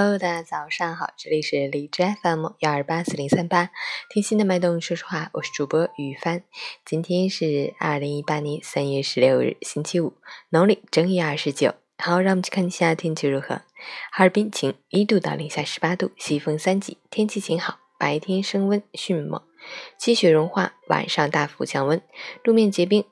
Hello，大家早上好，这里是荔枝 FM 幺二八四零三八，听心的脉动说说话，我是主播雨帆。今天是二零一八年三月十六日，星期五，农历正月二十九。好，让我们去看一下天气如何。哈尔滨晴，一度到零下十八度，西风三级，天气晴好，白天升温迅猛，积雪融化，晚上大幅降温，路面结冰。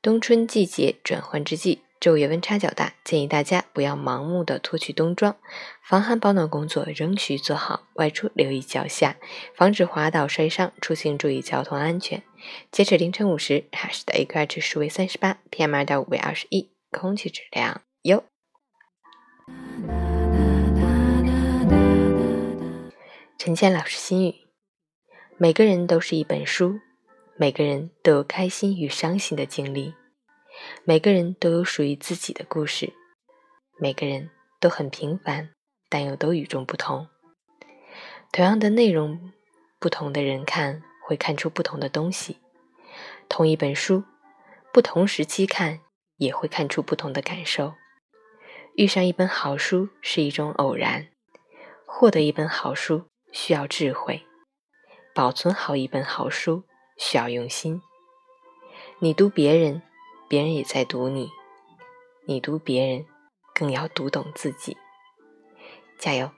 冬春季节转换之际。昼夜温差较大，建议大家不要盲目的脱去冬装，防寒保暖工作仍需做好。外出留意脚下，防止滑倒摔伤。出行注意交通安全。截止凌晨五时，哈市的 AQI 指数为三十八，PM 二点五为二十一，空气质量优。陈倩老师心语：每个人都是一本书，每个人都有开心与伤心的经历。每个人都有属于自己的故事，每个人都很平凡，但又都与众不同。同样的内容，不同的人看会看出不同的东西；同一本书，不同时期看也会看出不同的感受。遇上一本好书是一种偶然，获得一本好书需要智慧，保存好一本好书需要用心。你读别人。别人也在读你，你读别人，更要读懂自己。加油！